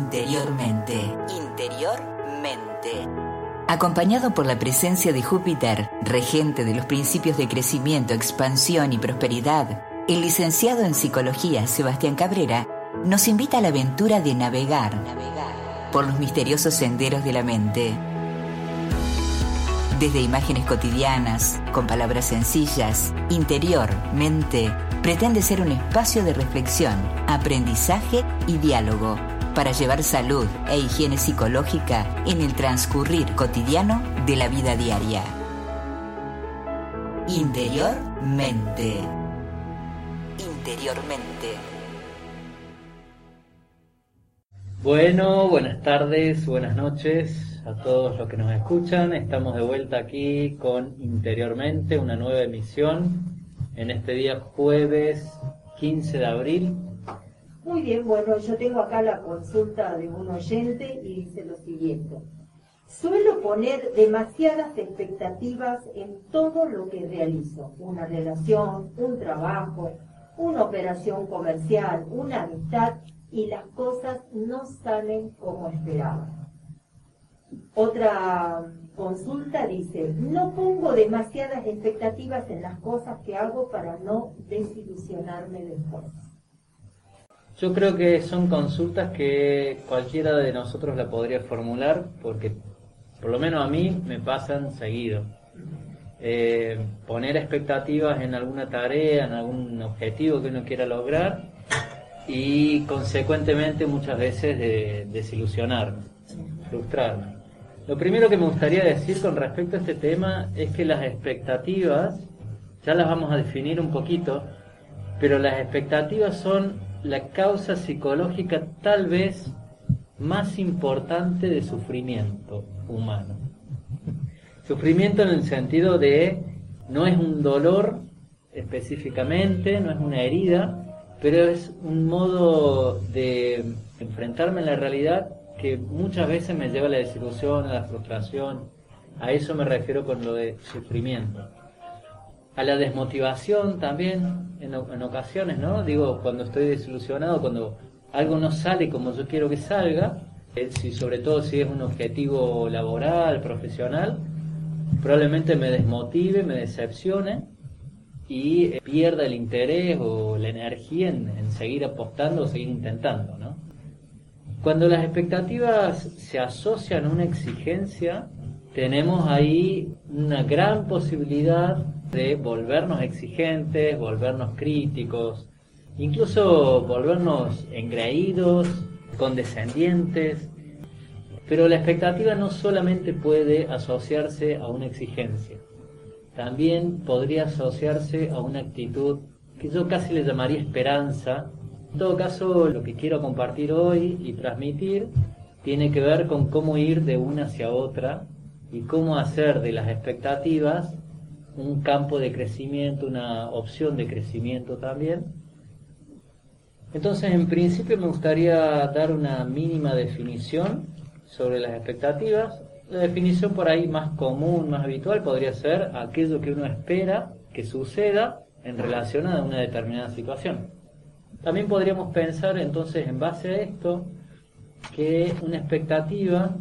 interiormente. Interiormente. Acompañado por la presencia de Júpiter, regente de los principios de crecimiento, expansión y prosperidad, el licenciado en psicología Sebastián Cabrera nos invita a la aventura de navegar, por los misteriosos senderos de la mente. Desde imágenes cotidianas, con palabras sencillas, interior, mente, pretende ser un espacio de reflexión, aprendizaje y diálogo para llevar salud e higiene psicológica en el transcurrir cotidiano de la vida diaria. Interiormente. Interiormente. Bueno, buenas tardes, buenas noches a todos los que nos escuchan. Estamos de vuelta aquí con Interiormente, una nueva emisión en este día jueves 15 de abril muy bien, bueno, yo tengo acá la consulta de un oyente y dice lo siguiente. Suelo poner demasiadas expectativas en todo lo que realizo, una relación, un trabajo, una operación comercial, una amistad, y las cosas no salen como esperaba. Otra consulta dice, no pongo demasiadas expectativas en las cosas que hago para no desilusionarme después. Yo creo que son consultas que cualquiera de nosotros la podría formular porque por lo menos a mí me pasan seguido. Eh, poner expectativas en alguna tarea, en algún objetivo que uno quiera lograr y consecuentemente muchas veces de, desilusionarme, frustrarme. Lo primero que me gustaría decir con respecto a este tema es que las expectativas, ya las vamos a definir un poquito, pero las expectativas son la causa psicológica tal vez más importante de sufrimiento humano. Sufrimiento en el sentido de no es un dolor específicamente, no es una herida, pero es un modo de enfrentarme a la realidad que muchas veces me lleva a la desilusión, a la frustración. A eso me refiero con lo de sufrimiento a la desmotivación también en, ocasiones, ¿no? Digo, cuando estoy desilusionado, cuando algo no sale como yo quiero que salga, eh, si, sobre todo si es un objetivo laboral, profesional, probablemente me desmotive, me decepcione y eh, pierda el interés o la energía en, en seguir apostando o seguir intentando, ¿no? Cuando las expectativas se asocian a una exigencia, tenemos ahí una gran posibilidad de volvernos exigentes, volvernos críticos, incluso volvernos engreídos, condescendientes. Pero la expectativa no solamente puede asociarse a una exigencia, también podría asociarse a una actitud que yo casi le llamaría esperanza. En todo caso, lo que quiero compartir hoy y transmitir tiene que ver con cómo ir de una hacia otra y cómo hacer de las expectativas un campo de crecimiento, una opción de crecimiento también. Entonces, en principio me gustaría dar una mínima definición sobre las expectativas. La definición por ahí más común, más habitual, podría ser aquello que uno espera que suceda en relación a una determinada situación. También podríamos pensar entonces en base a esto que una expectativa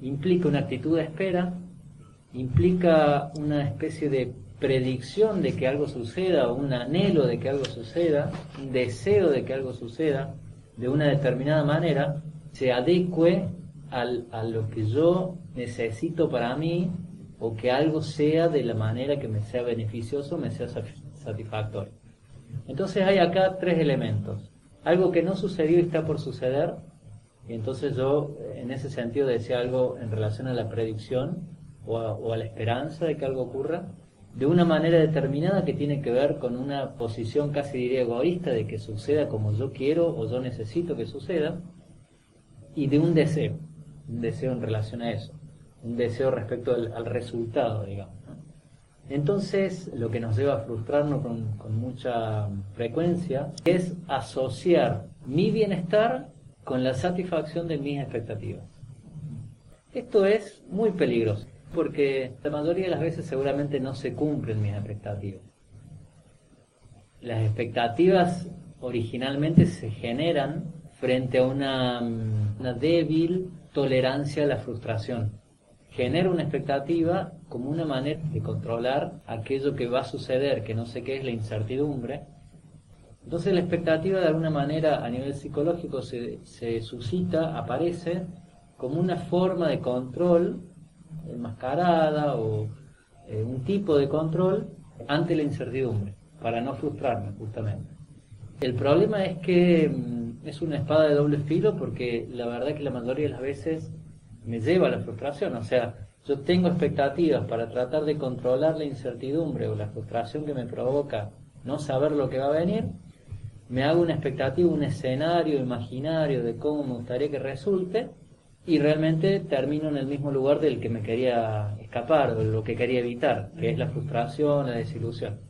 implica una actitud de espera, implica una especie de predicción de que algo suceda, un anhelo de que algo suceda, un deseo de que algo suceda de una determinada manera, se adecue al, a lo que yo necesito para mí o que algo sea de la manera que me sea beneficioso, me sea satisfactorio. Entonces hay acá tres elementos. Algo que no sucedió y está por suceder, y entonces yo en ese sentido decía algo en relación a la predicción, o a, la esperanza de que algo ocurra, de una manera determinada que tiene que ver con una posición casi diría egoísta de que suceda como yo quiero o yo necesito que suceda, y de un deseo, un deseo en relación a eso, un deseo respecto al, resultado, digamos. Entonces, lo que nos lleva a frustrarnos con, con mucha frecuencia es asociar mi bienestar con la satisfacción de mis expectativas. Esto es muy peligroso porque la mayoría de las veces seguramente no se cumplen mis expectativas. Las expectativas originalmente se generan frente a una, una débil tolerancia a la frustración. Genera una expectativa como una manera de controlar aquello que va a suceder, que no sé qué es la incertidumbre. Entonces la expectativa de alguna manera a nivel psicológico se, se suscita, aparece como una forma de control enmascarada o eh, un tipo de control ante la incertidumbre, para no frustrarme justamente. El problema es que mm, es una espada de doble filo porque la verdad que la mayoría de las veces me lleva a la frustración, o sea, yo tengo expectativas para tratar de controlar la incertidumbre o la frustración que me provoca no saber lo que va a venir, me hago una expectativa, un escenario imaginario de cómo me gustaría que resulte, y realmente termino en el mismo lugar del que me quería escapar, o lo que quería evitar, que es la frustración, la desilusión.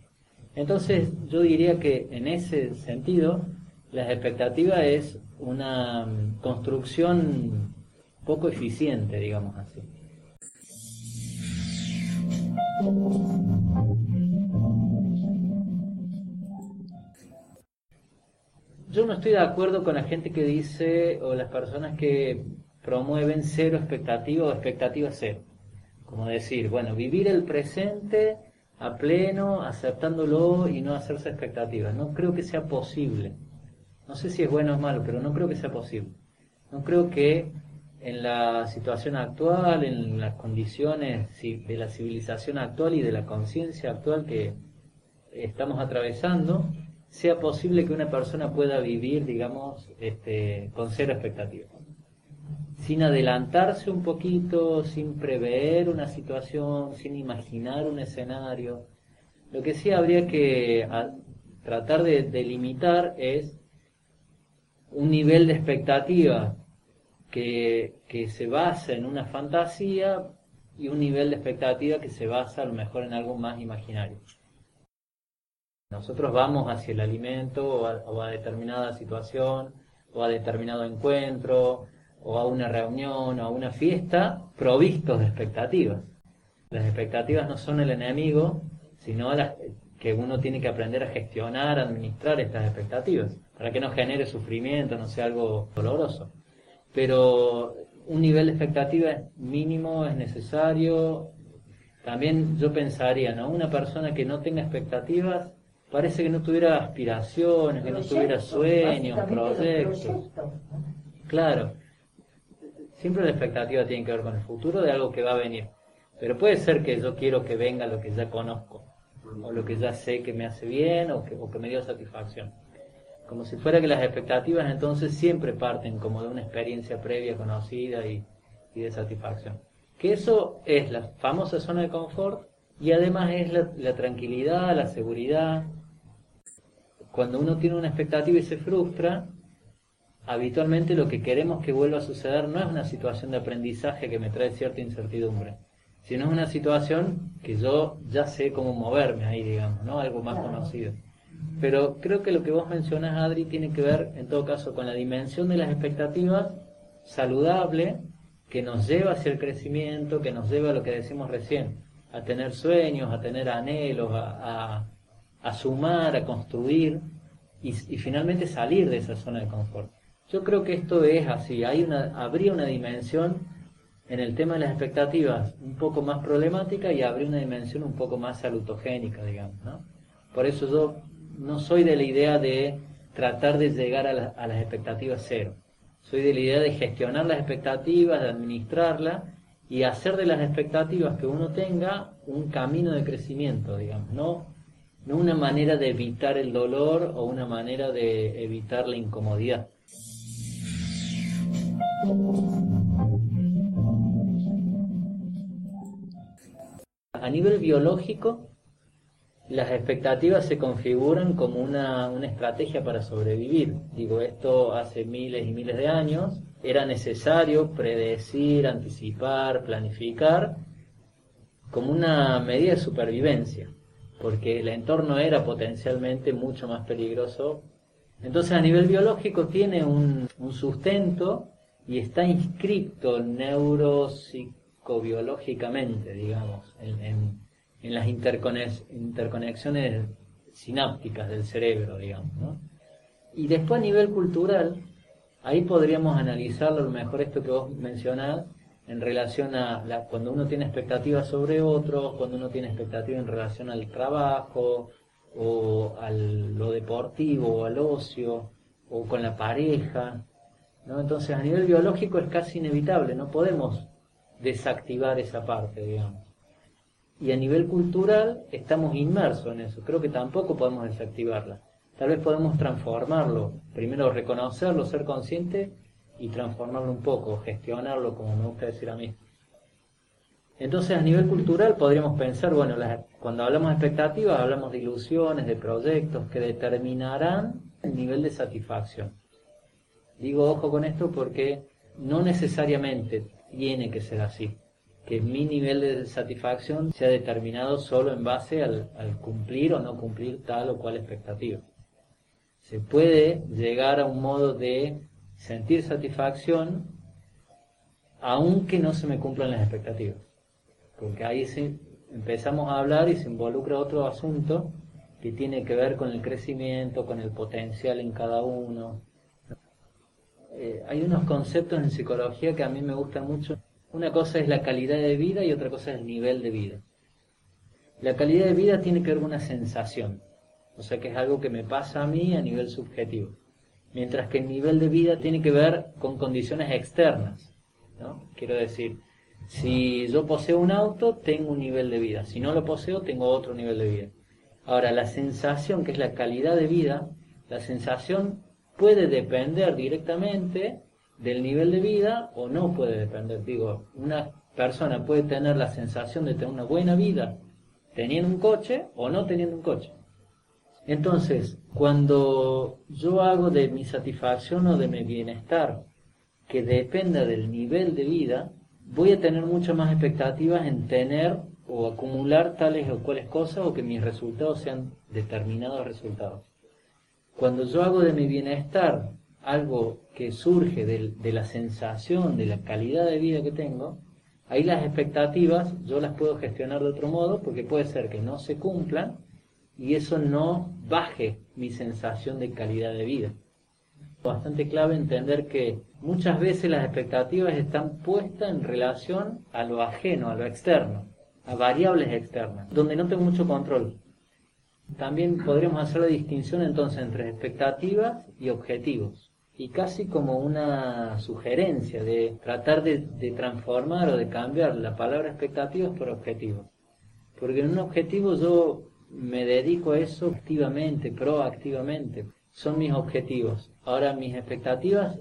Entonces yo diría que en ese sentido la expectativa es una mm, construcción poco eficiente, digamos así. Yo no estoy de acuerdo con la gente que dice, o las personas que promueven cero expectativa o expectativa cero. Como decir, bueno, vivir el presente a pleno, aceptándolo y no hacerse expectativas. No creo que sea posible. No sé si es bueno o malo, pero no creo que sea posible. No creo que en la situación actual, en las condiciones de la civilización actual y de la conciencia actual que estamos atravesando, sea posible que una persona pueda vivir, digamos, este, con cero expectativas sin adelantarse un poquito, sin prever una situación, sin imaginar un escenario. Lo que sí habría que tratar de delimitar es un nivel de expectativa que, que se basa en una fantasía y un nivel de expectativa que se basa a lo mejor en algo más imaginario. Nosotros vamos hacia el alimento o a, o a determinada situación o a determinado encuentro o a una reunión o a una fiesta provistos de expectativas. Las expectativas no son el enemigo, sino las que uno tiene que aprender a gestionar, a administrar estas expectativas, para que no genere sufrimiento, no sea algo doloroso. Pero un nivel de expectativa mínimo es necesario. También yo pensaría, ¿no? Una persona que no tenga expectativas parece que no tuviera aspiraciones, que no tuviera sueños, proyectos. Claro. Siempre la expectativa tiene que ver con el futuro de algo que va a venir. Pero puede ser que yo quiero que venga lo que ya conozco, o lo que ya sé que me hace bien, o que, me dio satisfacción. Como si fuera que las expectativas entonces siempre parten como de una experiencia previa conocida y, de satisfacción. Que eso es la famosa zona de confort y además es la tranquilidad, la seguridad. Cuando uno tiene una expectativa y se frustra, habitualmente lo que queremos que vuelva a suceder no es una situación de aprendizaje que me trae cierta incertidumbre, sino es una situación que yo ya sé cómo moverme ahí, digamos, ¿no? Algo más conocido. Pero creo que lo que vos mencionas, Adri, tiene que ver, en todo caso, con la dimensión de las expectativas saludable que nos lleva hacia el crecimiento, que nos lleva a lo que decimos recién, a tener sueños, a tener anhelos, a, sumar, a construir y, y finalmente salir de esa zona de confort. Yo creo que esto es así, hay una, habría una dimensión en el tema de las expectativas un poco más problemática y habría una dimensión un poco más salutogénica, digamos, ¿no? Por eso yo no soy de la idea de tratar de llegar a, a las expectativas cero. Soy de la idea de gestionar las expectativas, de administrarlas y hacer de las expectativas que uno tenga un camino de crecimiento, digamos, no, no una manera de evitar el dolor o una manera de evitar la incomodidad. A nivel biológico, las expectativas se configuran como una, estrategia para sobrevivir. Digo, esto hace miles y miles de años. Era necesario predecir, anticipar, planificar como una medida de supervivencia, porque el entorno era potencialmente mucho más peligroso. Entonces a nivel biológico tiene un, un sustento y está inscrito neuropsicobiológicamente, digamos, en, las interconexiones sinápticas del cerebro, digamos. ¿no? Y después a nivel cultural, Ahí podríamos analizarlo, a lo mejor esto que vos mencionás, en relación a la, cuando uno tiene expectativas sobre otros, cuando uno tiene expectativas en relación al trabajo, o a lo deportivo, o al ocio, o con la pareja. ¿No? Entonces, a nivel biológico es casi inevitable, no podemos desactivar esa parte, digamos. Y a nivel cultural estamos inmersos en eso, creo que tampoco podemos desactivarla. Tal vez podemos transformarlo, primero reconocerlo, ser consciente y transformarlo un poco, gestionarlo, como me gusta decir a mí. Entonces, a nivel cultural podríamos pensar, bueno, cuando hablamos de expectativas, hablamos de ilusiones, de proyectos que determinarán el nivel de satisfacción. Digo ojo con esto porque no necesariamente tiene que ser así, que mi nivel de satisfacción sea determinado solo en base al, al cumplir o no cumplir tal o cual expectativa. Se puede llegar a un modo de sentir satisfacción aunque no se me cumplan las expectativas. Porque ahí empezamos a hablar y se involucra otro asunto que tiene que ver con el crecimiento, con el potencial en cada uno. Eh, hay unos conceptos en psicología que a mí me gustan mucho. Una cosa es la calidad de vida y otra cosa es el nivel de vida. La calidad de vida tiene que ver con una sensación, o sea que es algo que me pasa a mí a nivel subjetivo mientras que el nivel de vida tiene que ver con condiciones externas. ¿no? Quiero decir, si yo poseo un auto, tengo un nivel de vida, si no lo poseo, tengo otro nivel de vida. Ahora, la sensación, que es la calidad de vida, la sensación puede depender directamente del nivel de vida o no puede depender. Digo, una persona puede tener la sensación de tener una buena vida teniendo un coche o no teniendo un coche. Entonces, cuando yo hago de mi satisfacción o de mi bienestar que dependa del nivel de vida, voy a tener muchas más expectativas en tener o acumular tales o cuales cosas o que mis resultados sean determinados resultados. Cuando yo hago de mi bienestar algo que surge de, la sensación, de la calidad de vida que tengo, ahí las expectativas yo las puedo gestionar de otro modo porque puede ser que no se cumplan y eso no baje mi sensación de calidad de vida. Bastante clave entender que muchas veces las expectativas están puestas en relación a lo ajeno, a lo externo, a variables externas, donde no tengo mucho control. También podríamos hacer la distinción entonces entre expectativas y objetivos. Y casi como una sugerencia de tratar de, transformar o de cambiar la palabra expectativas por objetivos. Porque en un objetivo yo me dedico a eso activamente, proactivamente. Son mis objetivos. Ahora mis expectativas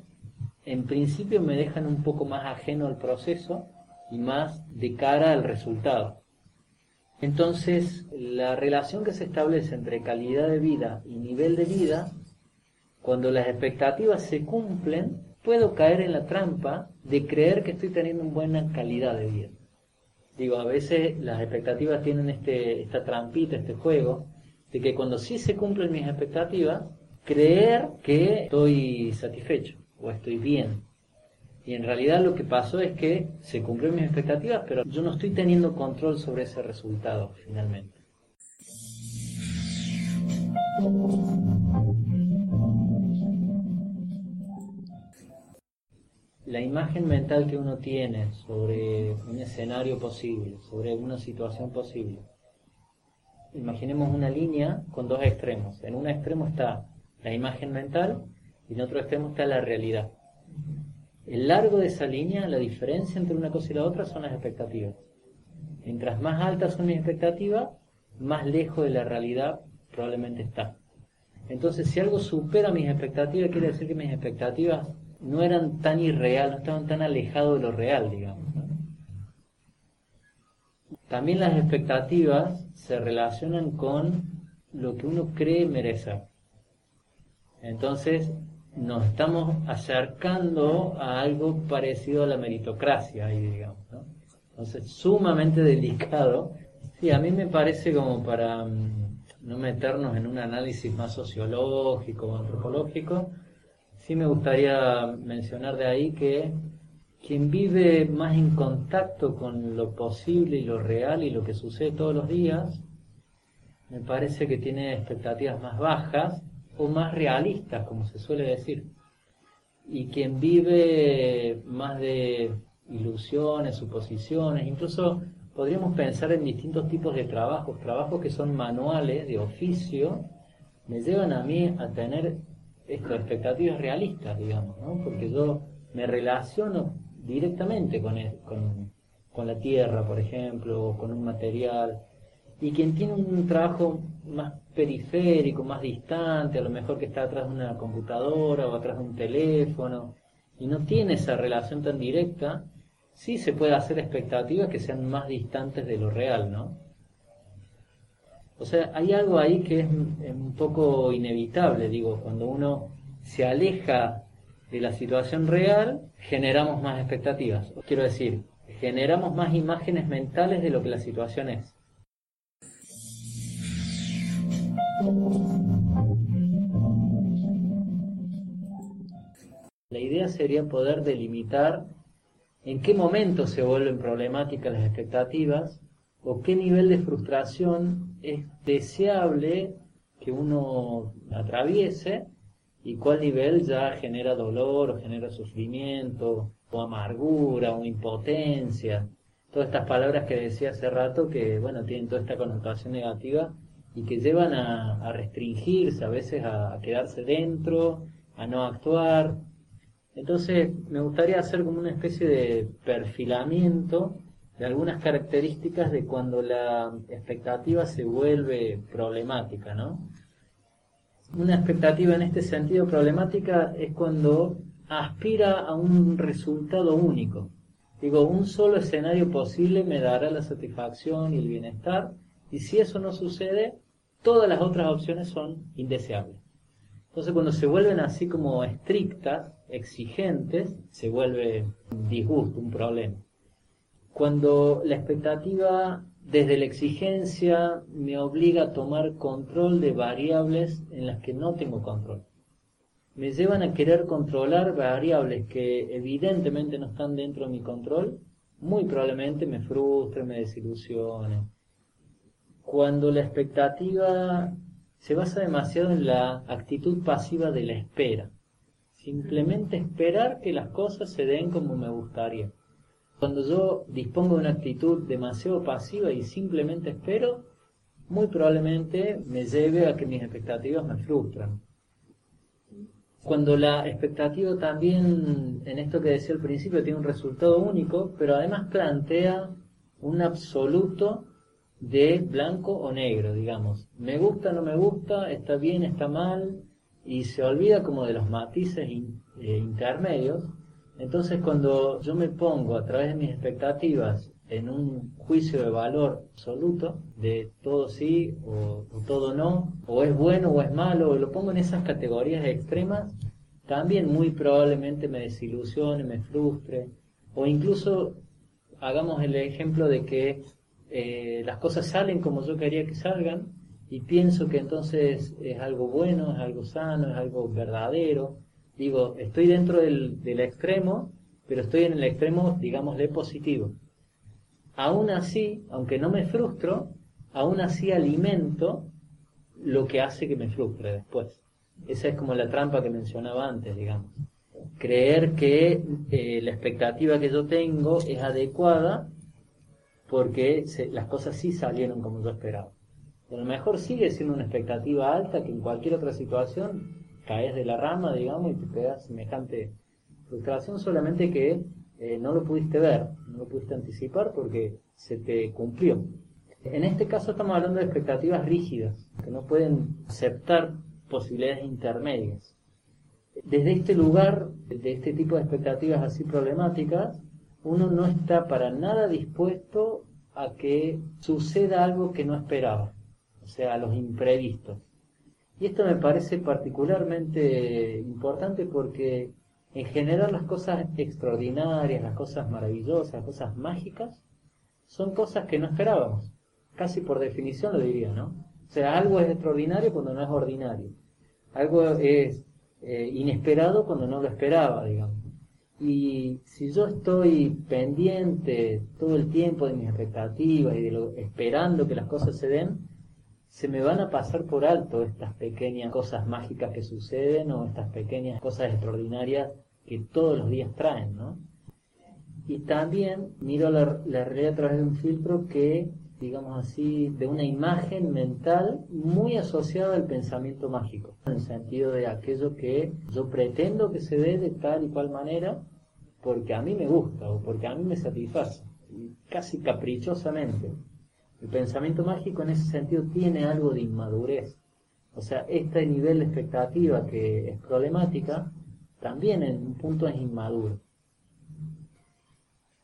en principio me dejan un poco más ajeno al proceso y más de cara al resultado. Entonces, la relación que se establece entre calidad de vida y nivel de vida, cuando las expectativas se cumplen, puedo caer en la trampa de creer que estoy teniendo una buena calidad de vida. Digo, a veces las expectativas tienen este, esta trampita, este juego, de que cuando sí se cumplen mis expectativas, creer que estoy satisfecho o estoy bien. Y en realidad lo que pasó es que se cumplieron mis expectativas, pero yo no estoy teniendo control sobre ese resultado finalmente. la imagen mental que uno tiene sobre un escenario posible, sobre una situación posible. Imaginemos una línea con dos extremos. En un extremo está la imagen mental y en otro extremo está la realidad. El largo de esa línea, la diferencia entre una cosa y la otra son las expectativas. Mientras más altas son mis expectativas, más lejos de la realidad probablemente está. Entonces, si algo supera mis expectativas, quiere decir que mis expectativas no eran tan irreal, no estaban tan alejados de lo real, digamos. También las expectativas se relacionan con lo que uno cree merecer. Entonces, nos estamos acercando a algo parecido a la meritocracia, ahí, digamos. ¿no? Entonces, sumamente delicado. Sí, a mí me parece como para mm, no meternos en un análisis más sociológico o antropológico, sí me gustaría mencionar de ahí que quien vive más en contacto con lo posible y lo real y lo que sucede todos los días, me parece que tiene expectativas más bajas o más realistas, como se suele decir. y quien vive más de ilusiones, suposiciones, incluso podríamos pensar en distintos tipos de trabajos, trabajos que son manuales, de oficio, me llevan a mí a tener expectativas realistas, digamos, ¿no? porque yo me relaciono directamente con, con, con la tierra, por ejemplo, o con un material, y quien tiene un trabajo más periférico, más distante, a lo mejor que está atrás de una computadora o atrás de un teléfono, y no tiene esa relación tan directa, sí se puede hacer expectativas que sean más distantes de lo real, ¿no? O sea, hay algo ahí que es un poco inevitable, digo, cuando uno se aleja de la situación real, generamos más expectativas. Quiero decir, generamos más imágenes mentales de lo que la situación es. La idea sería poder delimitar en qué momento se vuelven problemáticas las expectativas o qué nivel de frustración es deseable que uno atraviese y cuál nivel ya genera dolor o genera sufrimiento o amargura o impotencia. Todas estas palabras que decía hace rato que, bueno, tienen toda esta connotación negativa y que llevan a, restringirse, a veces a quedarse dentro, a no actuar, entonces, me gustaría hacer como una especie de perfilamiento de algunas características de cuando la expectativa se vuelve problemática, ¿no? Una expectativa en este sentido problemática es cuando aspira a un resultado único. Digo, un solo escenario posible me dará la satisfacción y el bienestar, y si eso no sucede, todas las otras opciones son indeseables. Entonces cuando se vuelven así como estrictas, exigentes, se vuelve un disgusto, un problema. Cuando la expectativa desde la exigencia me obliga a tomar control de variables en las que no tengo control. Me llevan a querer controlar variables que evidentemente no están dentro de mi control, muy probablemente me frustren, me desilusionen. Cuando la expectativa se basa demasiado en la actitud pasiva de la espera. Simplemente esperar que las cosas se den como me gustaría. Cuando yo dispongo de una actitud demasiado pasiva y simplemente espero, muy probablemente me lleve a que mis expectativas me frustran. Cuando la expectativa también, en esto que decía al principio, tiene un resultado único, pero además plantea un absoluto de blanco o negro, digamos. Me gusta, no me gusta, está bien, está mal, y se olvida como de los matices eh, intermedios. Entonces cuando yo me pongo a través de mis expectativas en un juicio de valor absoluto, de todo sí o, o todo no, o es bueno o es malo, o lo pongo en esas categorías extremas, también muy probablemente me desilusione, me frustre, o incluso hagamos el ejemplo de que eh, las cosas salen como yo quería que salgan y pienso que entonces es algo bueno, es algo sano, es algo verdadero. Digo, estoy dentro del, extremo, pero estoy en el extremo, digámosle, positivo. Aún así, aunque no me frustro, aún así alimento lo que hace que me frustre después. Esa es como la trampa que mencionaba antes, digamos. Creer que eh, la expectativa que yo tengo es adecuada porque las cosas sí salieron como yo esperaba. A lo mejor sigue siendo una expectativa alta que en cualquier otra situación caes de la rama, digamos, y te pegas semejante frustración, solamente que eh, no lo pudiste ver, no lo pudiste anticipar porque se te cumplió. En este caso estamos hablando de expectativas rígidas, que no pueden aceptar posibilidades intermedias. Desde este lugar, de este tipo de expectativas así problemáticas, uno no está para nada dispuesto a que suceda algo que no esperaba, o sea, a los imprevistos. Y esto me parece particularmente importante porque en general las cosas extraordinarias, las cosas maravillosas, las cosas mágicas, son cosas que no esperábamos. Casi por definición lo diría, ¿no? O sea, algo es extraordinario cuando no es ordinario. Algo es eh, inesperado cuando no lo esperaba, digamos. Y si yo estoy pendiente todo el tiempo de mis expectativas y de lo, esperando que las cosas se den, se me van a pasar por alto estas pequeñas cosas mágicas que suceden o estas pequeñas cosas extraordinarias que todos los días traen, ¿no? Y también miro la, la realidad a través de un filtro que, digamos así, de una imagen mental muy asociada al pensamiento mágico, en el sentido de aquello que yo pretendo que se dé de tal y cual manera porque a mí me gusta o porque a mí me satisface, casi caprichosamente. El pensamiento mágico en ese sentido tiene algo de inmadurez. O sea, este nivel de expectativa que es problemática, también en un punto es inmaduro.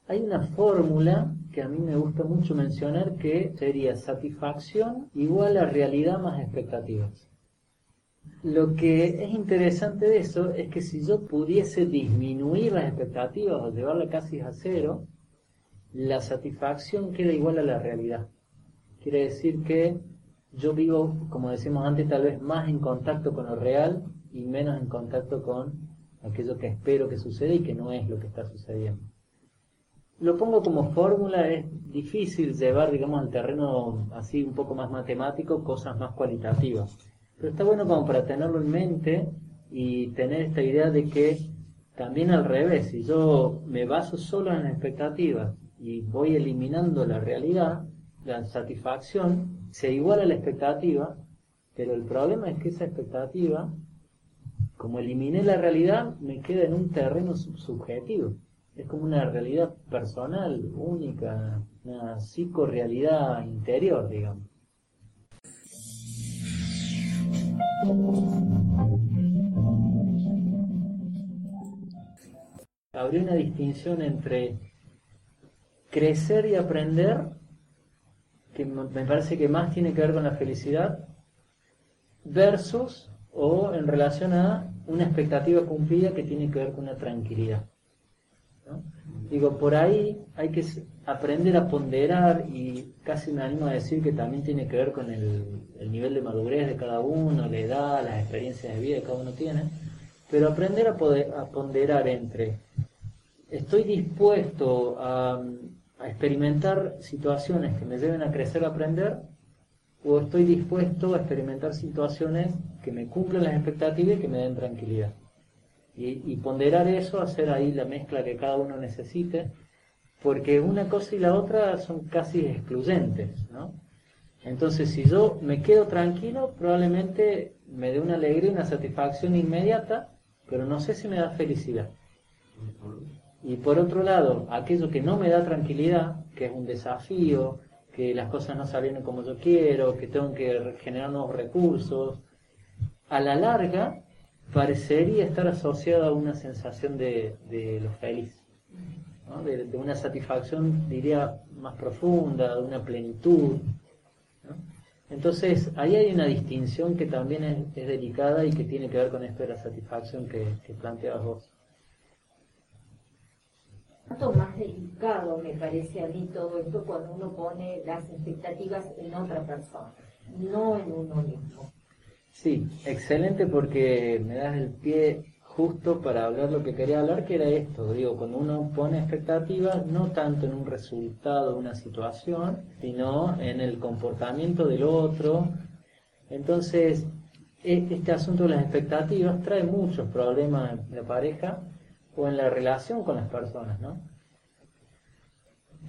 Hay una fórmula que a mí me gusta mucho mencionar que sería satisfacción igual a realidad más expectativas. Lo que es interesante de eso es que si yo pudiese disminuir las expectativas o llevarla casi a cero, la satisfacción queda igual a la realidad. Quiere decir que yo vivo, como decimos antes, tal vez más en contacto con lo real y menos en contacto con aquello que espero que suceda y que no es lo que está sucediendo. Lo pongo como fórmula, es difícil llevar, digamos, al terreno así un poco más matemático, cosas más cualitativas. Pero está bueno como para tenerlo en mente y tener esta idea de que también al revés, si yo me baso solo en las expectativas y voy eliminando la realidad, la satisfacción se iguala a la expectativa, pero el problema es que esa expectativa, como eliminé la realidad, me queda en un terreno subjetivo. Es como una realidad personal, única, una psicorealidad interior, digamos. Habría una distinción entre crecer y aprender que me parece que más tiene que ver con la felicidad, versus o en relación a una expectativa cumplida que tiene que ver con una tranquilidad. Digo, por ahí hay que aprender a ponderar y casi me animo a decir que también tiene que ver con el, nivel de madurez de cada uno, la edad, las experiencias de vida que cada uno tiene, pero aprender a, poder, a ponderar entre estoy dispuesto a a experimentar situaciones que me lleven a crecer, a aprender, o estoy dispuesto a experimentar situaciones que me cumplen las expectativas y que me den tranquilidad. Y, ponderar eso, hacer ahí la mezcla que cada uno necesite, porque una cosa y la otra son casi excluyentes, ¿no? Entonces, si yo me quedo tranquilo, probablemente me dé una alegría, una satisfacción inmediata, pero no sé si me da felicidad. Y por otro lado, aquello que no me da tranquilidad, que es un desafío, que las cosas no salieron como yo quiero, que tengo que generar nuevos recursos, a la larga parecería estar asociado a una sensación de, lo feliz, de, una satisfacción, diría, más profunda, de una plenitud. Entonces, ahí hay una distinción que también es, delicada y que tiene que ver con esto de la satisfacción que, que planteabas vos más delicado me parece a mí todo esto cuando uno pone las expectativas en otra persona, no en uno mismo. Sí, excelente porque me das el pie justo para hablar lo que quería hablar, que era esto, digo, cuando uno pone expectativas no tanto en un resultado una situación, sino en el comportamiento del otro. Entonces, e-, este asunto de las expectativas trae muchos problemas en la pareja o en la relación con las personas, ¿no?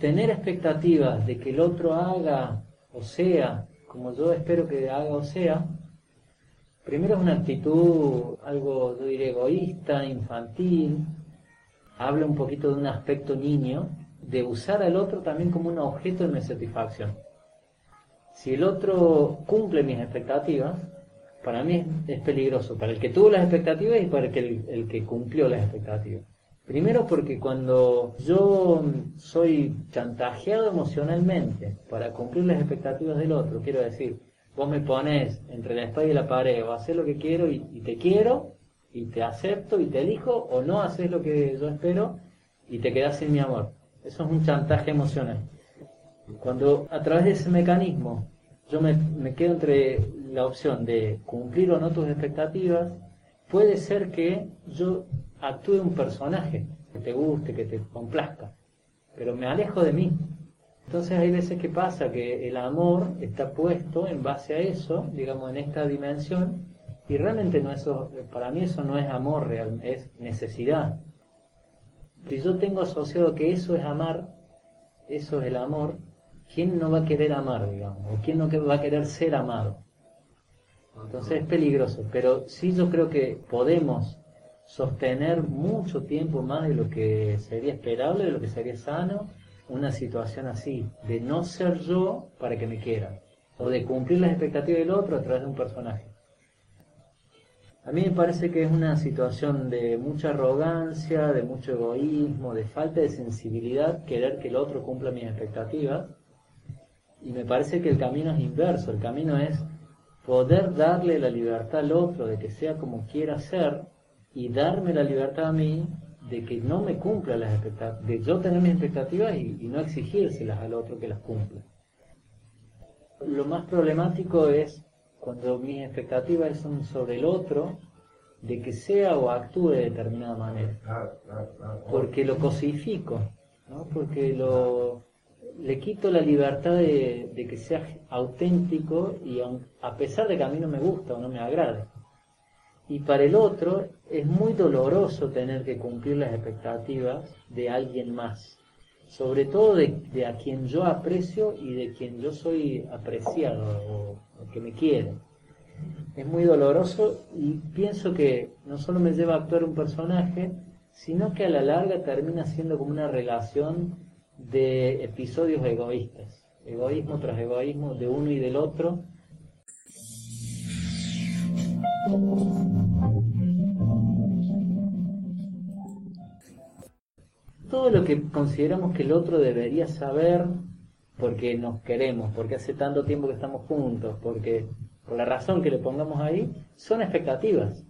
Tener expectativas de que el otro haga o sea como yo espero que haga o sea, primero es una actitud algo, yo diría, egoísta, infantil, habla un poquito de un aspecto niño, de usar al otro también como un objeto de mi satisfacción. Si el otro cumple mis expectativas, para mí es, peligroso, para el que tuvo las expectativas y para el que, el, que cumplió las expectativas. Primero porque cuando yo soy chantajeado emocionalmente para cumplir las expectativas del otro, quiero decir, vos me pones entre la espada y la pared, o hacer lo que quiero y, y, te quiero, y te acepto y te elijo, o no haces lo que yo espero y te quedas sin mi amor. Eso es un chantaje emocional. Cuando a través de ese mecanismo yo me, me quedo entre la opción de cumplir o no tus expectativas, puede ser que yo actúe un personaje que te guste, que te complazca, pero me alejo de mí. Entonces hay veces que pasa que el amor está puesto en base a eso, digamos, en esta dimensión, Y realmente no eso, para mí eso no es amor real, es necesidad. Si yo tengo asociado que eso es amar, eso es el amor, ¿quién no va a querer amar, digamos? ¿O quién no va a querer ser amado? Entonces es peligroso, pero sí yo creo que podemos sostener mucho tiempo más de lo que sería esperable, de lo que sería sano, una situación así, de no ser yo para que me quieran, o de cumplir las expectativas del otro a través de un personaje. A mí me parece que es una situación de mucha arrogancia, de mucho egoísmo, de falta de sensibilidad, querer que el otro cumpla mis expectativas. Y me parece que el camino es inverso, el camino es poder darle la libertad al otro de que sea como quiera ser y darme la libertad a mí de que no me cumpla las expectativas, de yo tener mis expectativas y, y no exigírselas al otro que las cumpla. Lo más problemático es cuando mis expectativas son sobre el otro, de que sea o actúe de determinada manera. Porque lo cosifico, ¿no? porque lo, le quito la libertad de, que sea auténtico y a pesar de que a mí no me gusta o no me agrade. Y para el otro es muy doloroso tener que cumplir las expectativas de alguien más, sobre todo de, a quien yo aprecio y de quien yo soy apreciado o que me quieren. Es muy doloroso y pienso que no solo me lleva a actuar un personaje, sino que a la larga termina siendo como una relación de episodios egoístas, egoísmo tras egoísmo de uno y del otro. Todo lo que consideramos que el otro debería saber porque nos queremos, porque hace tanto tiempo que estamos juntos, porque por la razón que le pongamos ahí, son expectativas.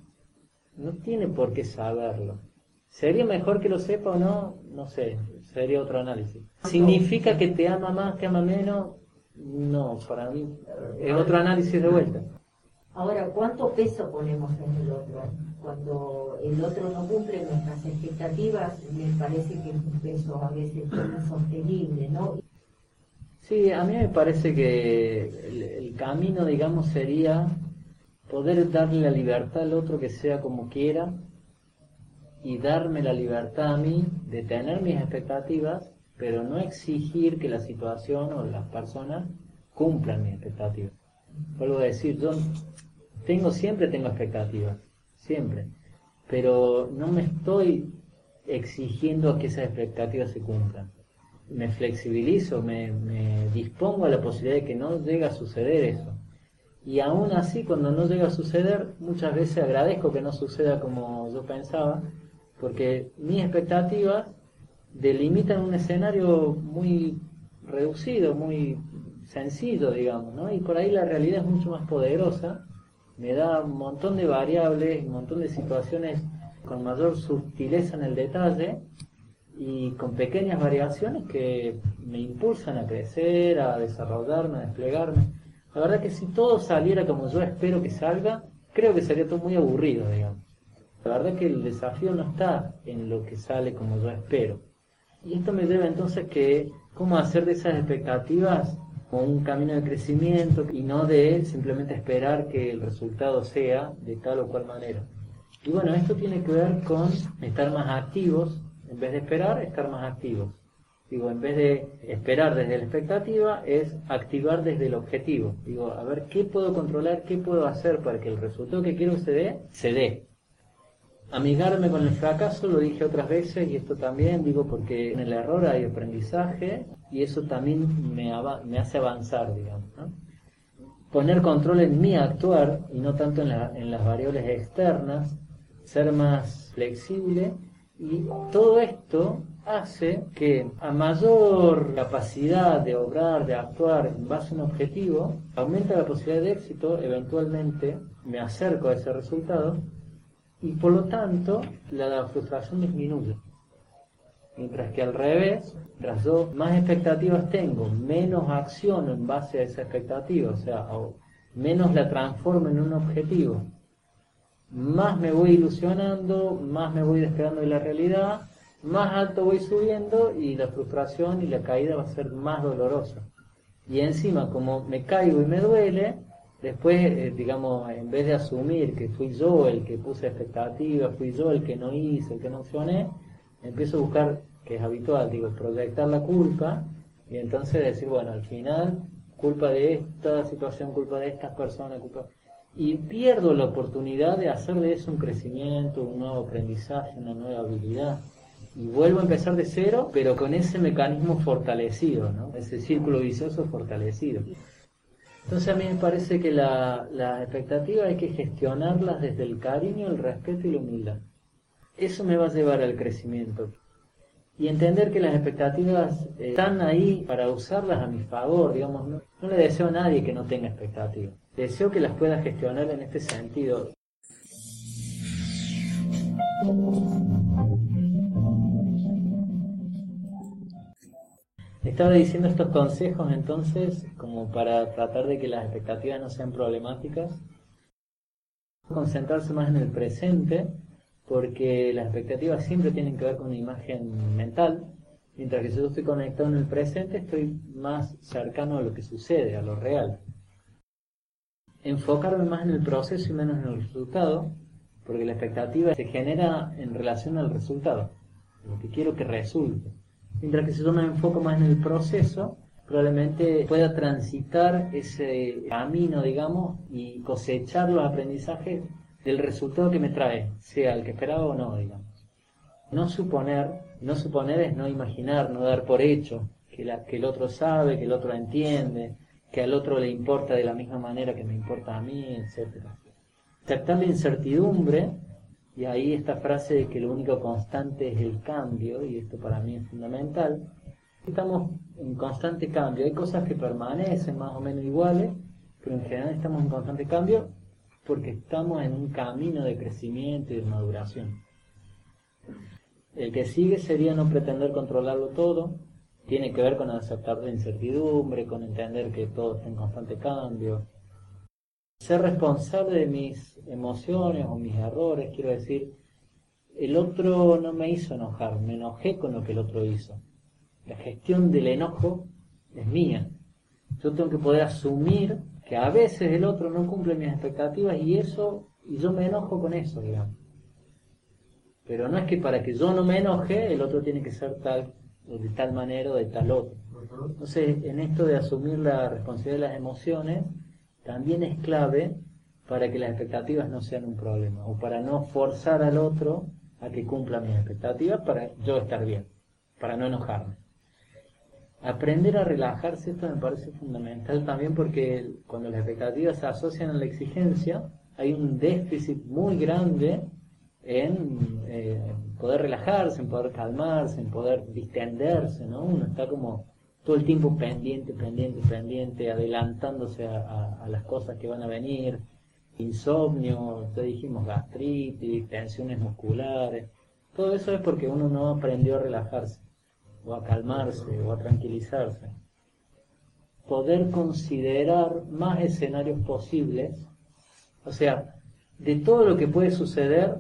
No tiene por qué saberlo. ¿Sería mejor que lo sepa o no? No sé, sería otro análisis. ¿Significa que te ama más, que ama menos? No, para mí es otro análisis de vuelta. Ahora, ¿cuánto peso ponemos en el otro? Cuando el otro no cumple nuestras expectativas, me parece que es un peso a veces insostenible, ¿no? Sí, a mí me parece que el, camino, digamos, sería poder darle la libertad al otro que sea como quiera y darme la libertad a mí de tener mis expectativas, pero no exigir que la situación o las personas cumplan mis expectativas. Vuelvo a decir, yo tengo siempre tengo expectativas, siempre, pero no me estoy exigiendo que esas expectativas se cumplan me flexibilizo, me, dispongo a la posibilidad de que no llegue a suceder eso. Y aún así, cuando no llega a suceder, muchas veces agradezco que no suceda como yo pensaba, porque mis expectativas delimitan un escenario muy reducido, muy sencillo, digamos, ¿no? Y por ahí la realidad es mucho más poderosa, me da un montón de variables, un montón de situaciones con mayor sutileza en el detalle, y con pequeñas variaciones que me impulsan a crecer, a desarrollarme, a desplegarme. La verdad que si todo saliera como yo espero que salga, creo que sería todo muy aburrido, digamos. La verdad que el desafío no está en lo que sale como yo espero. Y esto me lleva entonces que cómo hacer de esas expectativas como un camino de crecimiento y no de simplemente esperar que el resultado sea de tal o cual manera. Y bueno, esto tiene que ver con estar más activos en vez de esperar, estar más activos. Digo, en vez de esperar desde la expectativa, es activar desde el objetivo. Digo, a ver qué puedo controlar, qué puedo hacer para que el resultado que quiero se dé, se dé. Amigarme con el fracaso, lo dije otras veces y esto también digo porque en el error hay aprendizaje y eso también me, me hace avanzar, digamos. Poner control en mi actuar y no tanto en, en las variables externas, ser más flexible y todo esto hace que a mayor capacidad de obrar, de actuar en base a un objetivo, aumenta la posibilidad de éxito, eventualmente me acerco a ese resultado y por lo tanto la frustración disminuye. Mientras que al revés, tras yo más expectativas tengo, menos acción en base a esa expectativa, o sea, menos la transformo en un objetivo más me voy ilusionando, más me voy despegando de la realidad, más alto voy subiendo y la frustración y la caída va a ser más dolorosa. Y encima, como me caigo y me duele, Después, eh, digamos, en vez de asumir que fui yo el que puse expectativas, fui yo el que no hice, el que no accioné, empiezo a buscar, que es habitual, digo, proyectar la culpa y entonces decir, bueno, al final, culpa de esta situación, culpa de estas personas, culpa... Y pierdo la oportunidad de hacer de eso un crecimiento, un nuevo aprendizaje, una nueva habilidad. Y vuelvo a empezar de cero, pero con ese mecanismo fortalecido, ¿no? Ese círculo vicioso fortalecido. Entonces a mí me parece que las la expectativas hay que gestionarlas desde el cariño, el respeto y la humildad. Eso me va a llevar al crecimiento. Y entender que las expectativas están ahí para usarlas a mi favor, digamos, no, no le deseo a nadie que no tenga expectativas. Deseo que las pueda gestionar en este sentido. Estaba diciendo estos consejos entonces como para tratar de que las expectativas no sean problemáticas. Concentrarse más en el presente porque las expectativas siempre tienen que ver con una imagen mental, mientras que si yo estoy conectado en el presente estoy más cercano a lo que sucede, a lo real enfocarme más en el proceso y menos en el resultado, porque la expectativa se genera en relación al resultado, lo que quiero que resulte. Mientras que si yo me enfoco más en el proceso, probablemente pueda transitar ese camino, digamos, y cosechar los aprendizajes del resultado que me trae, sea el que esperaba o no, digamos. No suponer, no suponer es no imaginar, no dar por hecho que, la, que el otro sabe, que el otro entiende, que al otro le importa de la misma manera que me importa a mí, etc. Aceptar la incertidumbre, y ahí esta frase de que lo único constante es el cambio, y esto para mí es fundamental, estamos en constante cambio, hay cosas que permanecen más o menos iguales, pero en general estamos en constante cambio porque estamos en un camino de crecimiento y de maduración. El que sigue sería no pretender controlarlo todo, tiene que ver con aceptar la incertidumbre, con entender que todo está en constante cambio. Ser responsable de mis emociones o mis errores, quiero decir, el otro no me hizo enojar, me enojé con lo que el otro hizo. La gestión del enojo es mía. Yo tengo que poder asumir que a veces el otro no cumple mis expectativas y eso, y yo me enojo con eso, digamos. Pero no es que para que yo no me enoje, el otro tiene que ser tal de tal manera o de tal otro. Entonces, en esto de asumir la responsabilidad de las emociones, también es clave para que las expectativas no sean un problema, o para no forzar al otro a que cumpla mis expectativas para yo estar bien, para no enojarme. Aprender a relajarse, esto me parece fundamental también porque cuando las expectativas se asocian a la exigencia, hay un déficit muy grande en eh, poder relajarse, en poder calmarse, en poder distenderse, ¿no? Uno está como todo el tiempo pendiente, pendiente, pendiente, adelantándose a, las cosas que van a venir, insomnio, ya dijimos gastritis, tensiones musculares, todo eso es porque uno no aprendió a relajarse, o a calmarse, o a tranquilizarse. Poder considerar más escenarios posibles, o sea, de todo lo que puede suceder,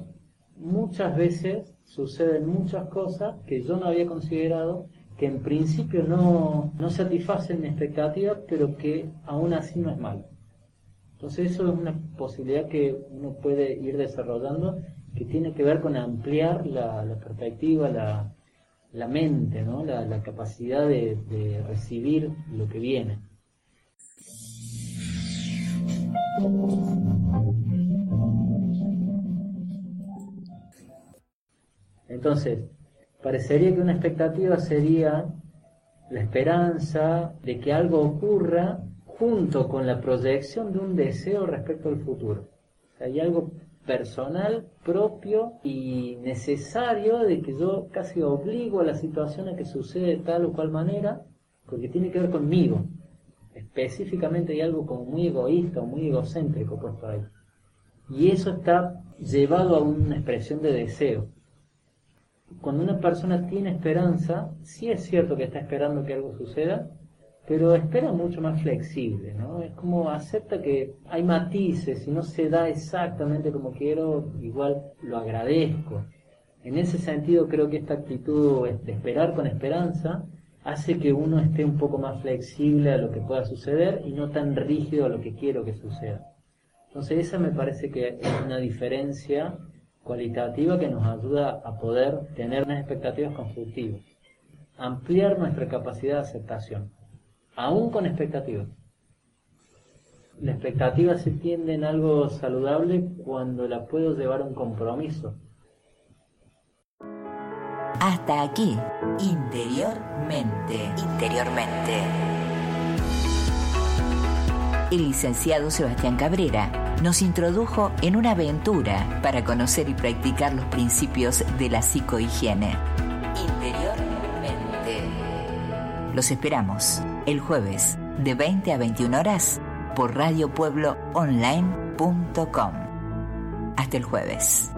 muchas veces suceden muchas cosas que yo no había considerado, que en principio no, no satisfacen mi expectativa, pero que aún así no es malo. Entonces eso es una posibilidad que uno puede ir desarrollando que tiene que ver con ampliar la, perspectiva, la, la, mente, ¿no? la, capacidad de, de recibir lo que viene. Entonces, parecería que una expectativa sería la esperanza de que algo ocurra junto con la proyección de un deseo respecto al futuro. hay algo personal, propio y necesario de que yo casi obligo a la situación a que sucede de tal o cual manera, porque tiene que ver conmigo. Específicamente hay algo como muy egoísta o muy egocéntrico puesto ahí. Y eso está llevado a una expresión de deseo cuando una persona tiene esperanza, sí es cierto que está esperando que algo suceda, pero espera mucho más flexible, ¿no? Es como acepta que hay matices, si no se da exactamente como quiero, igual lo agradezco. En ese sentido creo que esta actitud de esperar con esperanza hace que uno esté un poco más flexible a lo que pueda suceder y no tan rígido a lo que quiero que suceda. Entonces esa me parece que es una diferencia cualitativa que nos ayuda a poder tener unas expectativas constructivas, ampliar nuestra capacidad de aceptación, aún con expectativas. La expectativa se tiende en algo saludable cuando la puedo llevar a un compromiso. Hasta aquí, interiormente, interiormente. El licenciado Sebastián Cabrera nos introdujo en una aventura para conocer y practicar los principios de la psicohigiene. Interiormente. Los esperamos el jueves de 20 a 21 horas por radiopuebloonline.com. Hasta el jueves.